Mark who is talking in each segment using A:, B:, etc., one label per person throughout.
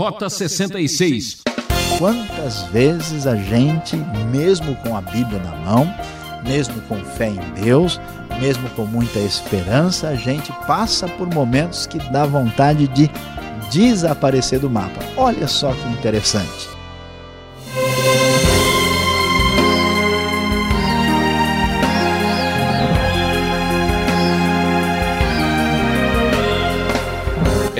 A: Rota 66.
B: Quantas vezes a gente, mesmo com a Bíblia na mão, mesmo com fé em Deus, mesmo com muita esperança, a gente passa por momentos que dá vontade de desaparecer do mapa. Olha só que interessante.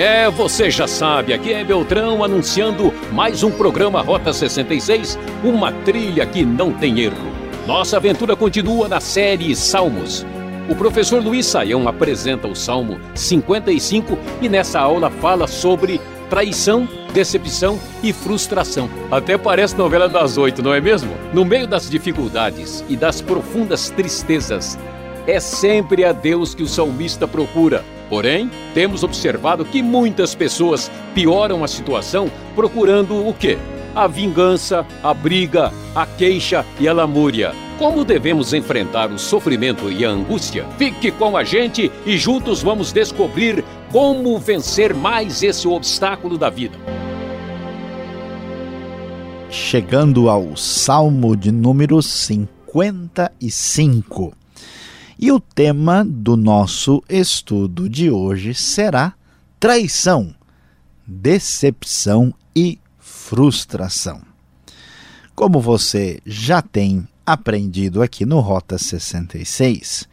A: É, você já sabe, aqui é Beltrão anunciando mais um programa Rota 66, uma trilha que não tem erro. Nossa aventura continua na série Salmos. O professor Luiz Saião apresenta o Salmo 55 e nessa aula fala sobre traição, decepção e frustração. Até parece novela das oito, não é mesmo? No meio das dificuldades e das profundas tristezas, é sempre a Deus que o salmista procura Porém, temos observado que muitas pessoas pioram a situação procurando o quê? A vingança, a briga, a queixa e a lamúria. Como devemos enfrentar o sofrimento e a angústia? Fique com a gente e juntos vamos descobrir como vencer mais esse obstáculo da vida.
B: Chegando ao Salmo de número 55. E o tema do nosso estudo de hoje será traição, decepção e frustração. Como você já tem aprendido aqui no Rota 66,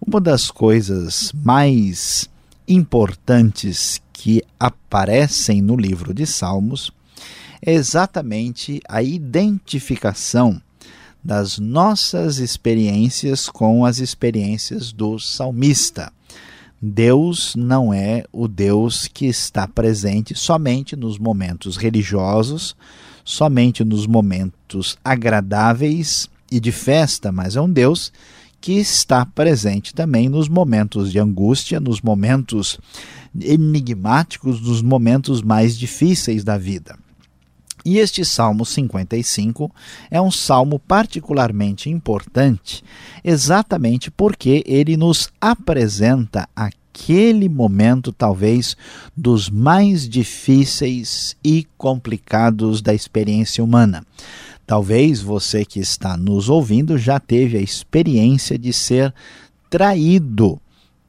B: uma das coisas mais importantes que aparecem no livro de Salmos é exatamente a identificação das nossas experiências com as experiências do salmista. Deus não é o Deus que está presente somente nos momentos religiosos, somente nos momentos agradáveis e de festa, mas é um Deus que está presente também nos momentos de angústia, nos momentos enigmáticos, nos momentos mais difíceis da vida. E este Salmo 55 é um salmo particularmente importante, exatamente porque ele nos apresenta aquele momento, talvez, dos mais difíceis e complicados da experiência humana. Talvez você que está nos ouvindo já teve a experiência de ser traído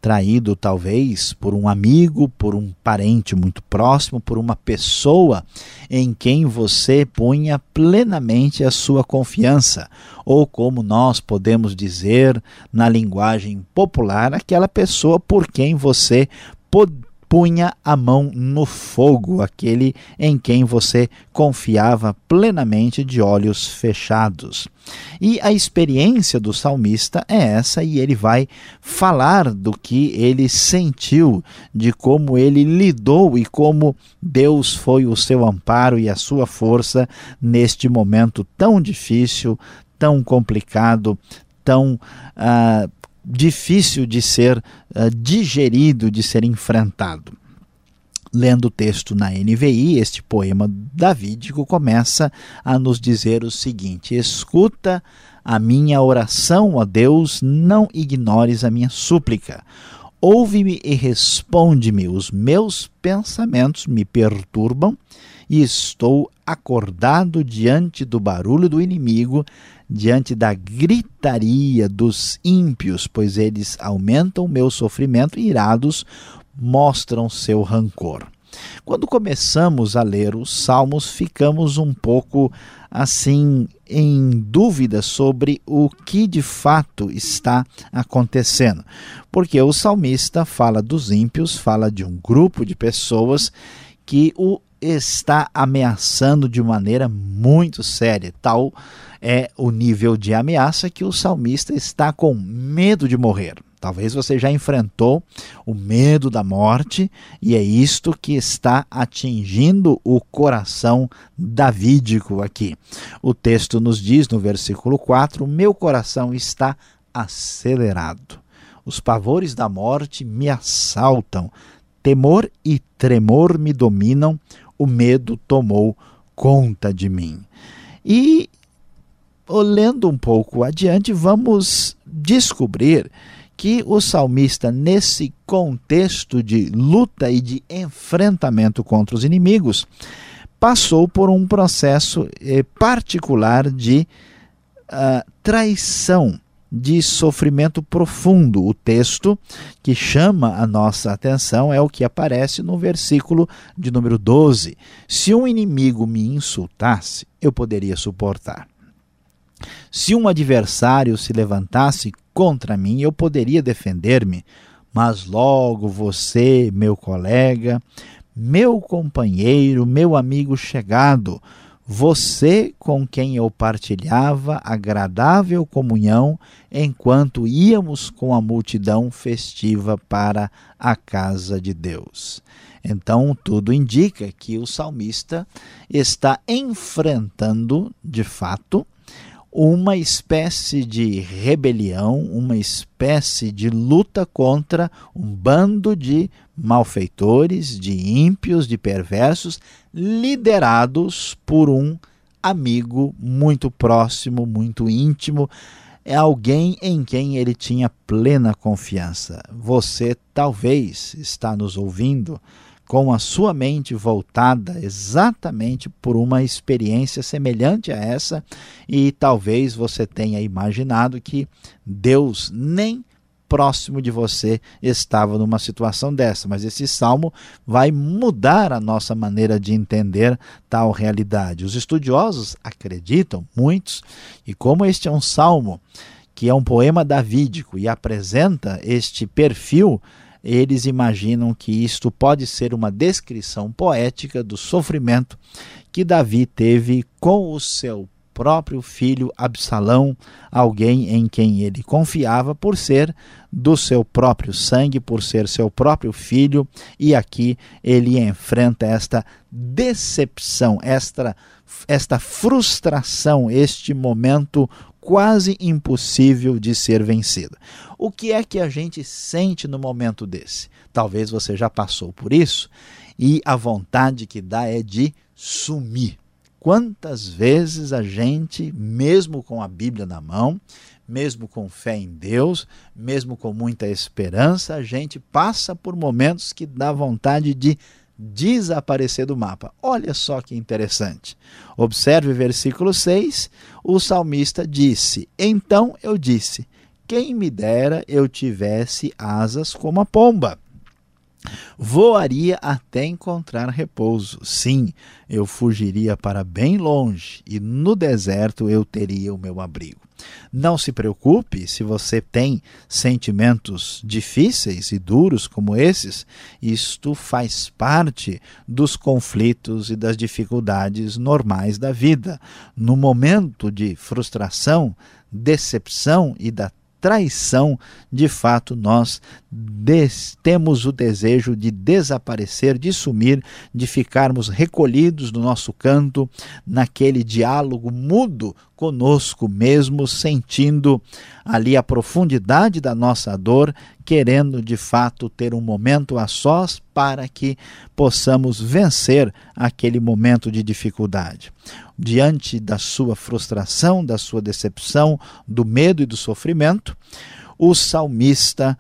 B: traído talvez por um amigo, por um parente muito próximo, por uma pessoa em quem você punha plenamente a sua confiança, ou como nós podemos dizer na linguagem popular, aquela pessoa por quem você punha a mão no fogo, aquele em quem você confiava plenamente de olhos fechados. E a experiência do salmista é essa, e ele vai falar do que ele sentiu, de como ele lidou e como Deus foi o seu amparo e a sua força neste momento tão difícil, tão complicado, tão uh, difícil de ser uh, digerido, de ser enfrentado. Lendo o texto na NVI, este poema davídico começa a nos dizer o seguinte: Escuta a minha oração, ó Deus, não ignores a minha súplica. Ouve-me e responde-me. Os meus pensamentos me perturbam e estou acordado diante do barulho do inimigo, diante da gritaria dos ímpios, pois eles aumentam meu sofrimento e irados mostram seu rancor. Quando começamos a ler os Salmos, ficamos um pouco assim em dúvida sobre o que de fato está acontecendo. Porque o salmista fala dos ímpios, fala de um grupo de pessoas que o está ameaçando de maneira muito séria. Tal é o nível de ameaça que o salmista está com medo de morrer. Talvez você já enfrentou o medo da morte e é isto que está atingindo o coração davídico aqui. O texto nos diz no versículo 4: Meu coração está acelerado. Os pavores da morte me assaltam, temor e tremor me dominam, o medo tomou conta de mim. E olhando um pouco adiante, vamos descobrir que o salmista, nesse contexto de luta e de enfrentamento contra os inimigos, passou por um processo eh, particular de uh, traição, de sofrimento profundo. O texto que chama a nossa atenção é o que aparece no versículo de número 12. Se um inimigo me insultasse, eu poderia suportar. Se um adversário se levantasse contra mim, eu poderia defender-me, mas logo você, meu colega, meu companheiro, meu amigo chegado, você com quem eu partilhava agradável comunhão enquanto íamos com a multidão festiva para a casa de Deus. Então, tudo indica que o salmista está enfrentando, de fato, uma espécie de rebelião, uma espécie de luta contra um bando de malfeitores, de ímpios, de perversos, liderados por um amigo muito próximo, muito íntimo, é alguém em quem ele tinha plena confiança. Você talvez está nos ouvindo com a sua mente voltada exatamente por uma experiência semelhante a essa, e talvez você tenha imaginado que Deus nem próximo de você estava numa situação dessa, mas esse salmo vai mudar a nossa maneira de entender tal realidade. Os estudiosos acreditam, muitos, e como este é um salmo que é um poema davídico e apresenta este perfil eles imaginam que isto pode ser uma descrição poética do sofrimento que Davi teve com o seu próprio filho Absalão, alguém em quem ele confiava por ser do seu próprio sangue, por ser seu próprio filho, e aqui ele enfrenta esta decepção, esta, esta frustração, este momento quase impossível de ser vencida. O que é que a gente sente no momento desse? Talvez você já passou por isso e a vontade que dá é de sumir. Quantas vezes a gente, mesmo com a Bíblia na mão, mesmo com fé em Deus, mesmo com muita esperança, a gente passa por momentos que dá vontade de desaparecer do mapa. Olha só que interessante. Observe versículo 6. O salmista disse: Então eu disse: Quem me dera eu tivesse asas como a pomba. Voaria até encontrar repouso. Sim, eu fugiria para bem longe e no deserto eu teria o meu abrigo. Não se preocupe se você tem sentimentos difíceis e duros como esses, isto faz parte dos conflitos e das dificuldades normais da vida. No momento de frustração, decepção e da traição, de fato, nós temos o desejo de desaparecer, de sumir, de ficarmos recolhidos no nosso canto, naquele diálogo mudo conosco mesmo, sentindo ali a profundidade da nossa dor, querendo de fato ter um momento a sós para que possamos vencer aquele momento de dificuldade. Diante da sua frustração, da sua decepção, do medo e do sofrimento, o salmista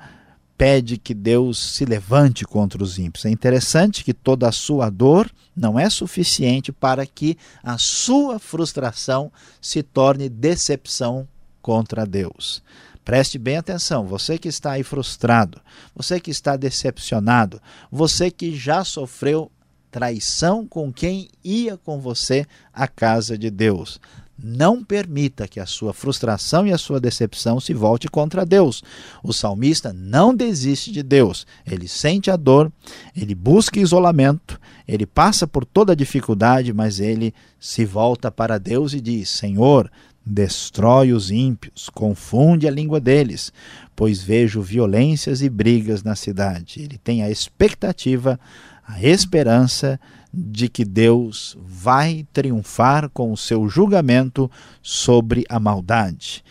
B: pede que Deus se levante contra os ímpios. É interessante que toda a sua dor não é suficiente para que a sua frustração se torne decepção contra Deus. Preste bem atenção, você que está aí frustrado, você que está decepcionado, você que já sofreu traição com quem ia com você à casa de Deus. Não permita que a sua frustração e a sua decepção se volte contra Deus. O salmista não desiste de Deus. Ele sente a dor, ele busca isolamento, ele passa por toda a dificuldade, mas ele se volta para Deus e diz: Senhor, destrói os ímpios, confunde a língua deles, pois vejo violências e brigas na cidade. Ele tem a expectativa, a esperança de que Deus vai triunfar com o seu julgamento sobre a maldade.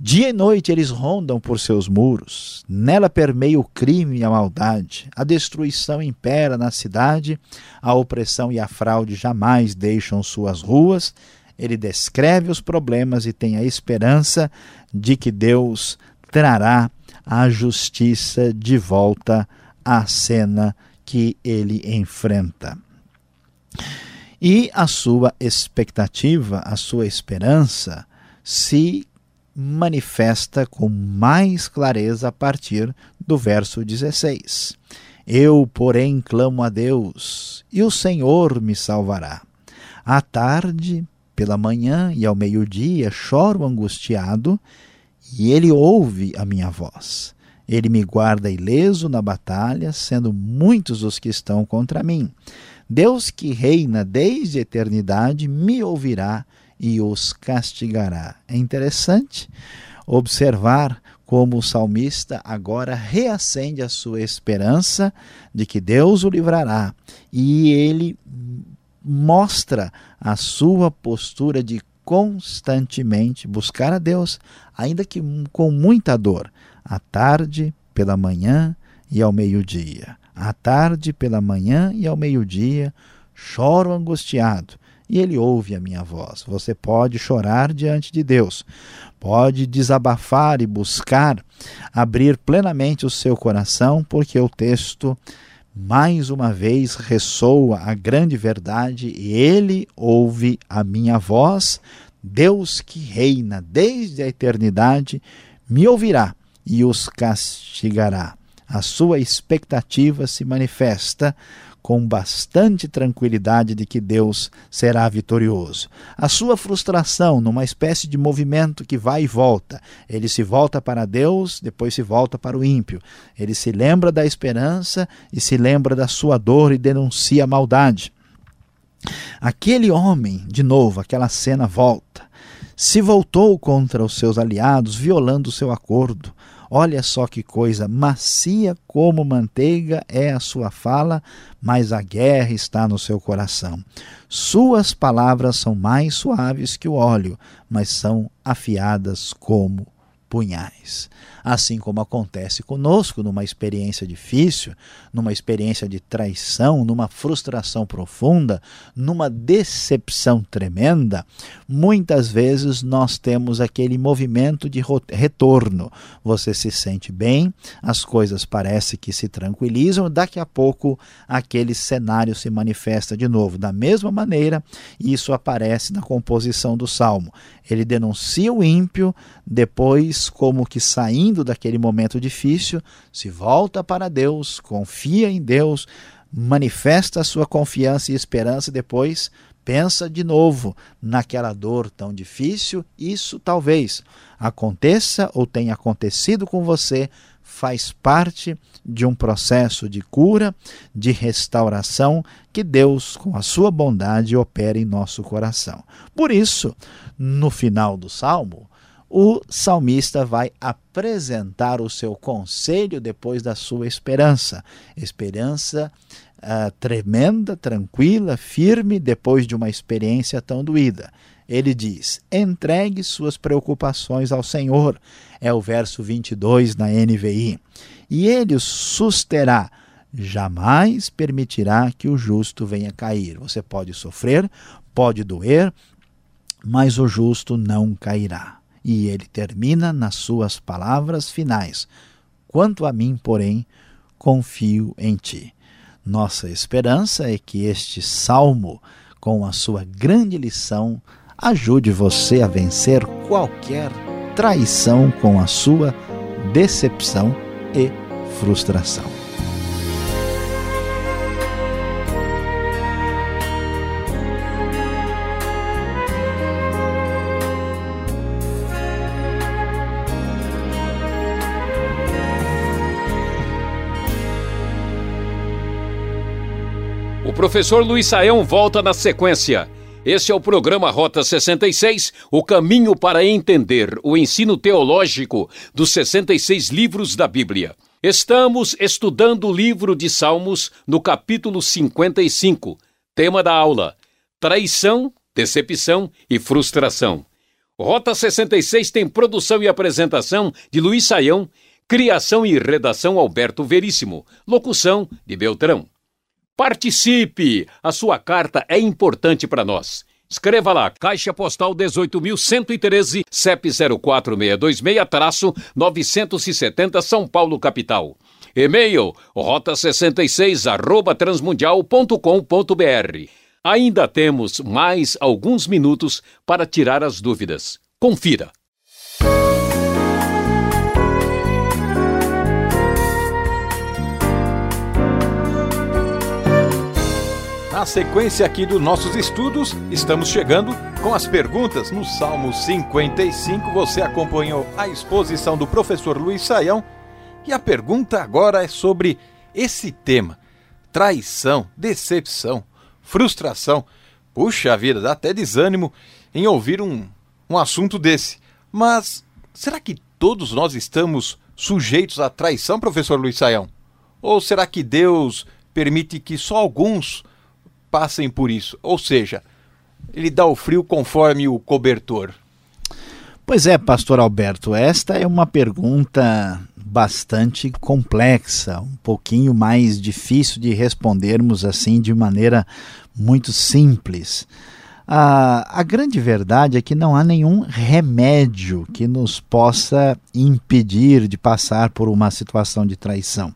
B: Dia e noite eles rondam por seus muros, nela permeia o crime e a maldade, a destruição impera na cidade, a opressão e a fraude jamais deixam suas ruas. Ele descreve os problemas e tem a esperança de que Deus trará a justiça de volta à cena que ele enfrenta. E a sua expectativa, a sua esperança se manifesta com mais clareza a partir do verso 16. Eu, porém, clamo a Deus, e o Senhor me salvará. À tarde, pela manhã e ao meio-dia, choro angustiado, e ele ouve a minha voz. Ele me guarda ileso na batalha, sendo muitos os que estão contra mim. Deus que reina desde a eternidade me ouvirá e os castigará. É interessante observar como o salmista agora reacende a sua esperança de que Deus o livrará e ele mostra a sua postura de constantemente buscar a Deus, ainda que com muita dor, à tarde, pela manhã e ao meio-dia. À tarde, pela manhã e ao meio-dia, choro angustiado, e ele ouve a minha voz. Você pode chorar diante de Deus, pode desabafar e buscar abrir plenamente o seu coração, porque o texto mais uma vez ressoa a grande verdade e ele ouve a minha voz. Deus que reina desde a eternidade me ouvirá e os castigará. A sua expectativa se manifesta com bastante tranquilidade de que Deus será vitorioso. A sua frustração, numa espécie de movimento que vai e volta. Ele se volta para Deus, depois se volta para o ímpio. Ele se lembra da esperança e se lembra da sua dor e denuncia a maldade. Aquele homem, de novo, aquela cena volta. Se voltou contra os seus aliados, violando o seu acordo. Olha só que coisa, macia como manteiga é a sua fala, mas a guerra está no seu coração. Suas palavras são mais suaves que o óleo, mas são afiadas como punhais. Assim como acontece conosco numa experiência difícil, numa experiência de traição, numa frustração profunda, numa decepção tremenda, muitas vezes nós temos aquele movimento de retorno. Você se sente bem, as coisas parecem que se tranquilizam, daqui a pouco aquele cenário se manifesta de novo. Da mesma maneira, isso aparece na composição do salmo. Ele denuncia o ímpio, depois, como que saindo daquele momento difícil, se volta para Deus, confia em Deus, manifesta a sua confiança e esperança, depois pensa de novo naquela dor tão difícil. Isso talvez aconteça ou tenha acontecido com você, faz parte de um processo de cura, de restauração que Deus, com a sua bondade, opera em nosso coração. Por isso, no final do salmo, o salmista vai apresentar o seu conselho depois da sua esperança. Esperança uh, tremenda, tranquila, firme, depois de uma experiência tão doída. Ele diz: entregue suas preocupações ao Senhor. É o verso 22 na NVI. E ele os susterá. Jamais permitirá que o justo venha cair. Você pode sofrer, pode doer, mas o justo não cairá. E ele termina nas suas palavras finais: Quanto a mim, porém, confio em ti. Nossa esperança é que este salmo, com a sua grande lição, ajude você a vencer qualquer traição com a sua decepção e frustração.
A: Professor Luiz Saião volta na sequência. Este é o programa Rota 66, o caminho para entender o ensino teológico dos 66 livros da Bíblia. Estamos estudando o livro de Salmos no capítulo 55. Tema da aula: Traição, Decepção e Frustração. Rota 66 tem produção e apresentação de Luiz Saião, criação e redação Alberto Veríssimo, locução de Beltrão. Participe! A sua carta é importante para nós. Escreva lá, Caixa Postal 18.113, CEP 04626-970 São Paulo, capital. E-mail, rota66, arroba transmundial.com.br. Ainda temos mais alguns minutos para tirar as dúvidas. Confira.
C: Na sequência aqui dos nossos estudos, estamos chegando com as perguntas no Salmo 55. Você acompanhou a exposição do professor Luiz Saião e a pergunta agora é sobre esse tema: traição, decepção, frustração. Puxa vida, dá até desânimo em ouvir um, um assunto desse. Mas será que todos nós estamos sujeitos à traição, professor Luiz Saião? Ou será que Deus permite que só alguns passem por isso. Ou seja, ele dá o frio conforme o cobertor.
B: Pois é, pastor Alberto, esta é uma pergunta bastante complexa, um pouquinho mais difícil de respondermos assim de maneira muito simples. A, a grande verdade é que não há nenhum remédio que nos possa impedir de passar por uma situação de traição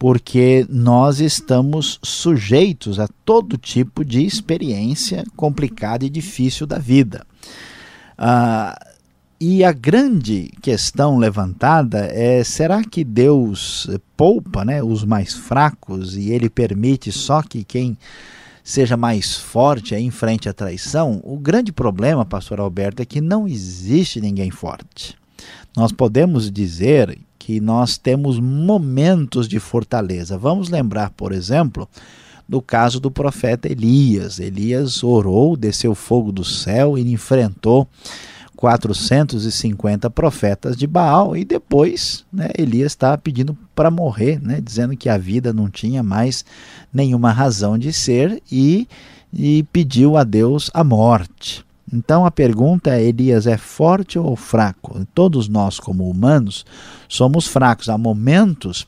B: porque nós estamos sujeitos a todo tipo de experiência complicada e difícil da vida. Ah, e a grande questão levantada é: será que Deus poupa né, os mais fracos e ele permite só que quem seja mais forte em frente à traição? O grande problema, pastor Alberto, é que não existe ninguém forte. Nós podemos dizer que nós temos momentos de fortaleza. Vamos lembrar, por exemplo, do caso do profeta Elias. Elias orou, desceu fogo do céu e enfrentou 450 profetas de Baal e depois né, Elias estava pedindo para morrer, né, dizendo que a vida não tinha mais nenhuma razão de ser e, e pediu a Deus a morte. Então a pergunta é: Elias é forte ou fraco? Todos nós, como humanos, somos fracos. Há momentos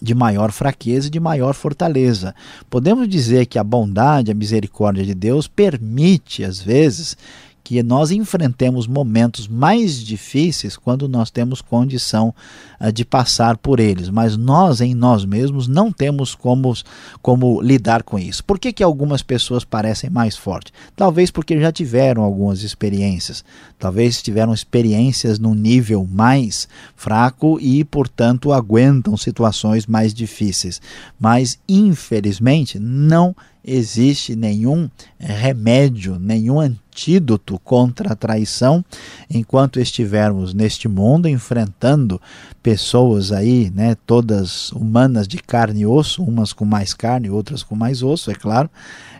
B: de maior fraqueza e de maior fortaleza. Podemos dizer que a bondade, a misericórdia de Deus permite, às vezes, que nós enfrentemos momentos mais difíceis quando nós temos condição uh, de passar por eles, mas nós em nós mesmos não temos como, como lidar com isso. Por que, que algumas pessoas parecem mais fortes? Talvez porque já tiveram algumas experiências, talvez tiveram experiências num nível mais fraco e, portanto, aguentam situações mais difíceis. Mas, infelizmente, não existe nenhum remédio, nenhum antídoto contra a traição enquanto estivermos neste mundo enfrentando pessoas aí, né, todas humanas de carne e osso, umas com mais carne, outras com mais osso, é claro.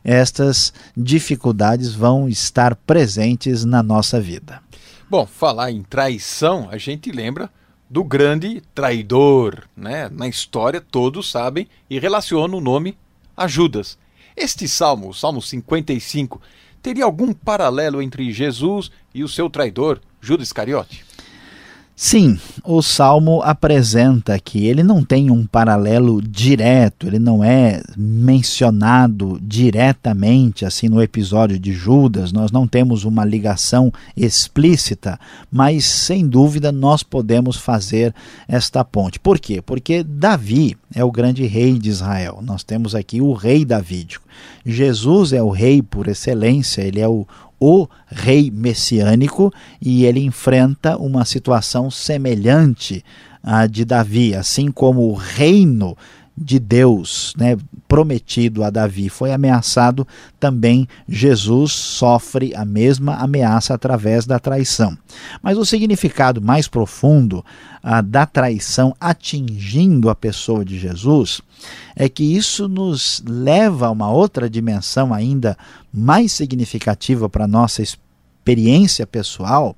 B: Estas dificuldades vão estar presentes na nossa vida.
C: Bom, falar em traição, a gente lembra do grande traidor, né? Na história todos sabem e relacionam o nome a Judas. Este salmo, o Salmo 55, teria algum paralelo entre Jesus e o seu traidor, Judas Iscariote?
B: Sim, o Salmo apresenta que ele não tem um paralelo direto, ele não é mencionado diretamente assim no episódio de Judas, nós não temos uma ligação explícita, mas sem dúvida nós podemos fazer esta ponte. Por quê? Porque Davi é o grande rei de Israel. Nós temos aqui o rei davídico. Jesus é o rei por excelência, ele é o, o rei messiânico e ele enfrenta uma situação semelhante à de Davi, assim como o reino de Deus, né, prometido a Davi, foi ameaçado, também Jesus sofre a mesma ameaça através da traição. Mas o significado mais profundo ah, da traição atingindo a pessoa de Jesus é que isso nos leva a uma outra dimensão ainda mais significativa para a nossa experiência pessoal,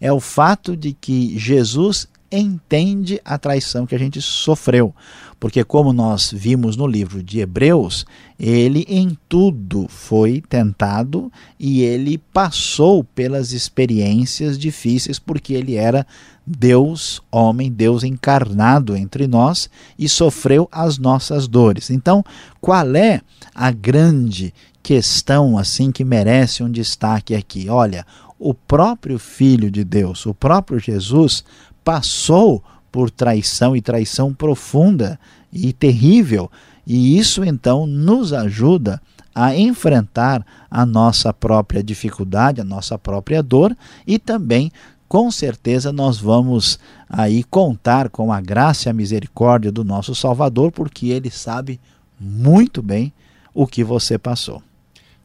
B: é o fato de que Jesus entende a traição que a gente sofreu. Porque, como nós vimos no livro de Hebreus, ele em tudo foi tentado e ele passou pelas experiências difíceis, porque ele era Deus, homem, Deus encarnado entre nós e sofreu as nossas dores. Então, qual é a grande questão assim que merece um destaque aqui? Olha, o próprio Filho de Deus, o próprio Jesus, passou por traição e traição profunda e terrível, e isso então nos ajuda a enfrentar a nossa própria dificuldade, a nossa própria dor e também com certeza nós vamos aí contar com a graça e a misericórdia do nosso Salvador, porque ele sabe muito bem o que você passou.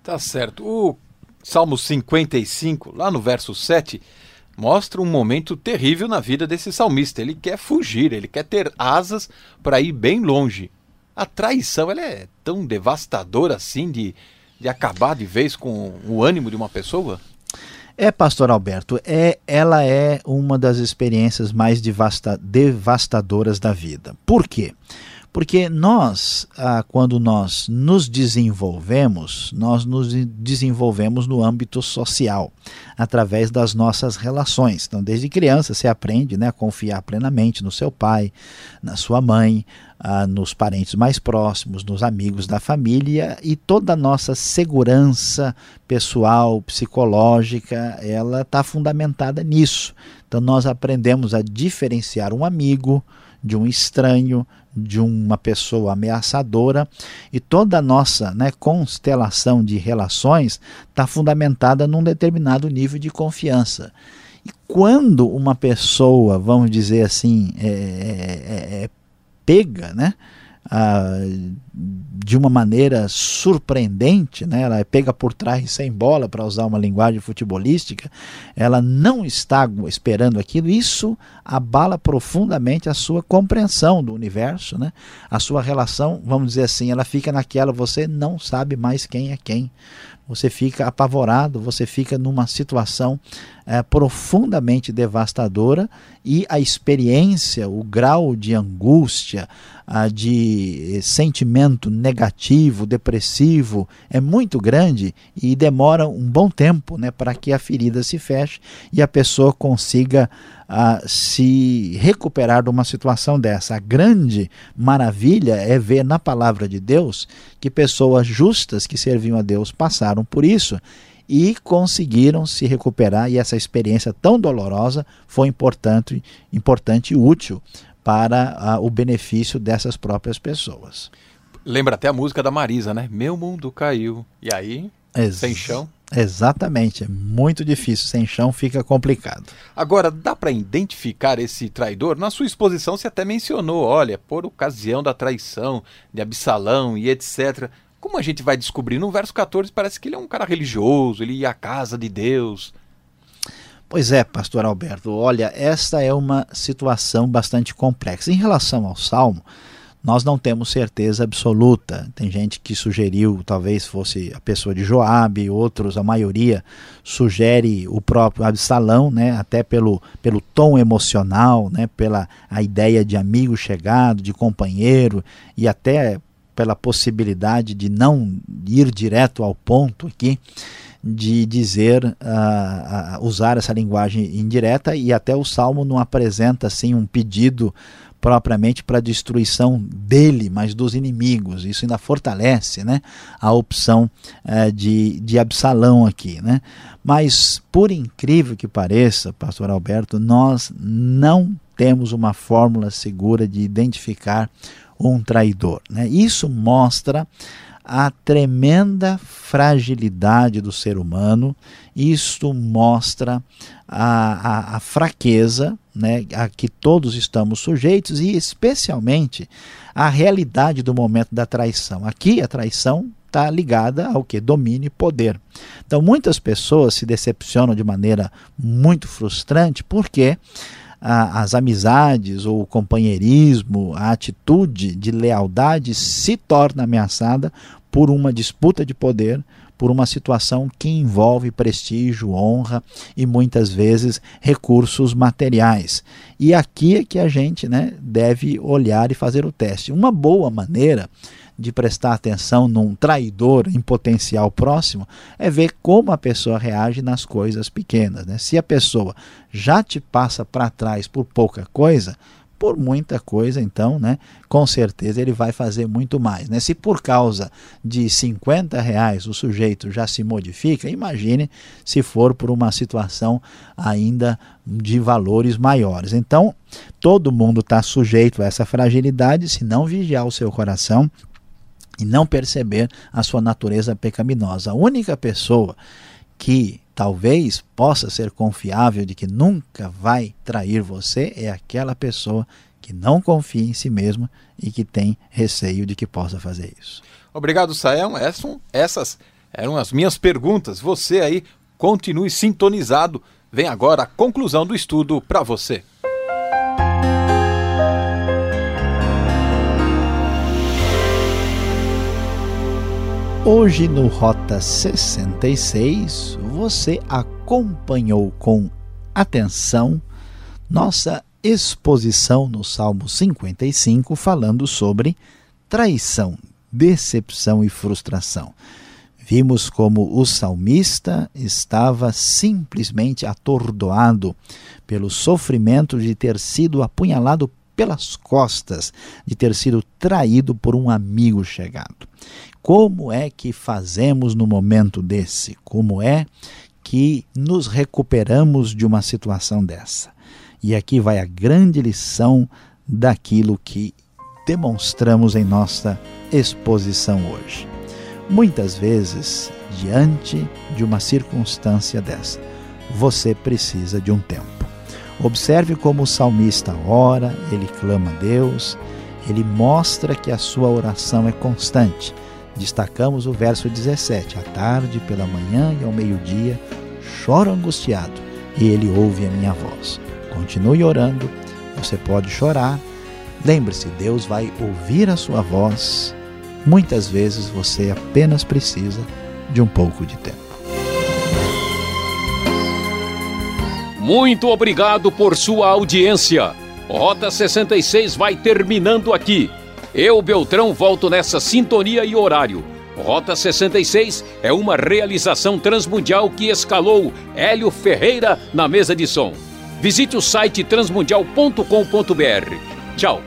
C: Tá certo. O Salmo 55, lá no verso 7, mostra um momento terrível na vida desse salmista. Ele quer fugir, ele quer ter asas para ir bem longe. A traição ela é tão devastadora assim de, de acabar de vez com o ânimo de uma pessoa?
B: É, pastor Alberto, é, ela é uma das experiências mais devasta, devastadoras da vida. Por quê? Porque nós, ah, quando nós nos desenvolvemos, nós nos desenvolvemos no âmbito social, através das nossas relações. Então, desde criança, você aprende né, a confiar plenamente no seu pai, na sua mãe, ah, nos parentes mais próximos, nos amigos da família e toda a nossa segurança pessoal, psicológica, ela está fundamentada nisso. Então, nós aprendemos a diferenciar um amigo de um estranho, de uma pessoa ameaçadora e toda a nossa né, constelação de relações está fundamentada num determinado nível de confiança. E quando uma pessoa, vamos dizer assim, é, é, é, é pega, né? De uma maneira surpreendente, né? ela é pega por trás sem bola, para usar uma linguagem futebolística, ela não está esperando aquilo, isso abala profundamente a sua compreensão do universo, né? a sua relação, vamos dizer assim, ela fica naquela, você não sabe mais quem é quem você fica apavorado, você fica numa situação é, profundamente devastadora e a experiência, o grau de angústia, a de sentimento negativo, depressivo, é muito grande e demora um bom tempo né, para que a ferida se feche e a pessoa consiga a se recuperar de uma situação dessa. A grande maravilha é ver na palavra de Deus que pessoas justas que serviam a Deus passaram por isso e conseguiram se recuperar e essa experiência tão dolorosa foi importante, importante e útil para o benefício dessas próprias pessoas.
C: Lembra até a música da Marisa, né? Meu mundo caiu. E aí, Ex sem chão?
B: Exatamente, é muito difícil, sem chão fica complicado.
C: Agora, dá para identificar esse traidor? Na sua exposição você até mencionou, olha, por ocasião da traição de Absalão e etc. Como a gente vai descobrir? No verso 14 parece que ele é um cara religioso, ele ia à casa de Deus.
B: Pois é, pastor Alberto, olha, esta é uma situação bastante complexa. Em relação ao Salmo, nós não temos certeza absoluta. Tem gente que sugeriu, talvez fosse a pessoa de Joabe, outros, a maioria, sugere o próprio Absalão, né, até pelo, pelo tom emocional, né, pela a ideia de amigo chegado, de companheiro, e até pela possibilidade de não ir direto ao ponto aqui, de dizer, uh, uh, usar essa linguagem indireta, e até o Salmo não apresenta assim um pedido propriamente para a destruição dele, mas dos inimigos. Isso ainda fortalece né, a opção é, de, de Absalão aqui. Né? Mas, por incrível que pareça, pastor Alberto, nós não temos uma fórmula segura de identificar um traidor. Né? Isso mostra a tremenda fragilidade do ser humano, isto mostra a, a, a fraqueza né, a que todos estamos sujeitos e especialmente a realidade do momento da traição. Aqui a traição está ligada ao que? Domínio e poder. Então muitas pessoas se decepcionam de maneira muito frustrante porque as amizades ou o companheirismo, a atitude de lealdade se torna ameaçada por uma disputa de poder, por uma situação que envolve prestígio, honra e muitas vezes recursos materiais. E aqui é que a gente né, deve olhar e fazer o teste. Uma boa maneira de prestar atenção num traidor em potencial próximo é ver como a pessoa reage nas coisas pequenas. Né? Se a pessoa já te passa para trás por pouca coisa, por muita coisa, então, né, com certeza ele vai fazer muito mais. Né? Se por causa de 50 reais o sujeito já se modifica, imagine se for por uma situação ainda de valores maiores. Então, todo mundo está sujeito a essa fragilidade, se não vigiar o seu coração, e não perceber a sua natureza pecaminosa. A única pessoa que talvez possa ser confiável de que nunca vai trair você é aquela pessoa que não confia em si mesma e que tem receio de que possa fazer isso.
C: Obrigado, Sael. Essas, eram as minhas perguntas. Você aí continue sintonizado. Vem agora a conclusão do estudo para você.
B: Hoje no Rota 66, você acompanhou com atenção nossa exposição no Salmo 55 falando sobre traição, decepção e frustração. Vimos como o salmista estava simplesmente atordoado pelo sofrimento de ter sido apunhalado pelas costas, de ter sido traído por um amigo chegado. Como é que fazemos no momento desse? Como é que nos recuperamos de uma situação dessa? E aqui vai a grande lição daquilo que demonstramos em nossa exposição hoje. Muitas vezes, diante de uma circunstância dessa, você precisa de um tempo. Observe como o salmista ora, ele clama a Deus, ele mostra que a sua oração é constante Destacamos o verso 17: À tarde, pela manhã e ao meio-dia, choro angustiado, e ele ouve a minha voz. Continue orando, você pode chorar. Lembre-se, Deus vai ouvir a sua voz. Muitas vezes você apenas precisa de um pouco de tempo.
A: Muito obrigado por sua audiência. Rota 66 vai terminando aqui. Eu, Beltrão, volto nessa sintonia e horário. Rota 66 é uma realização transmundial que escalou Hélio Ferreira na mesa de som. Visite o site transmundial.com.br. Tchau.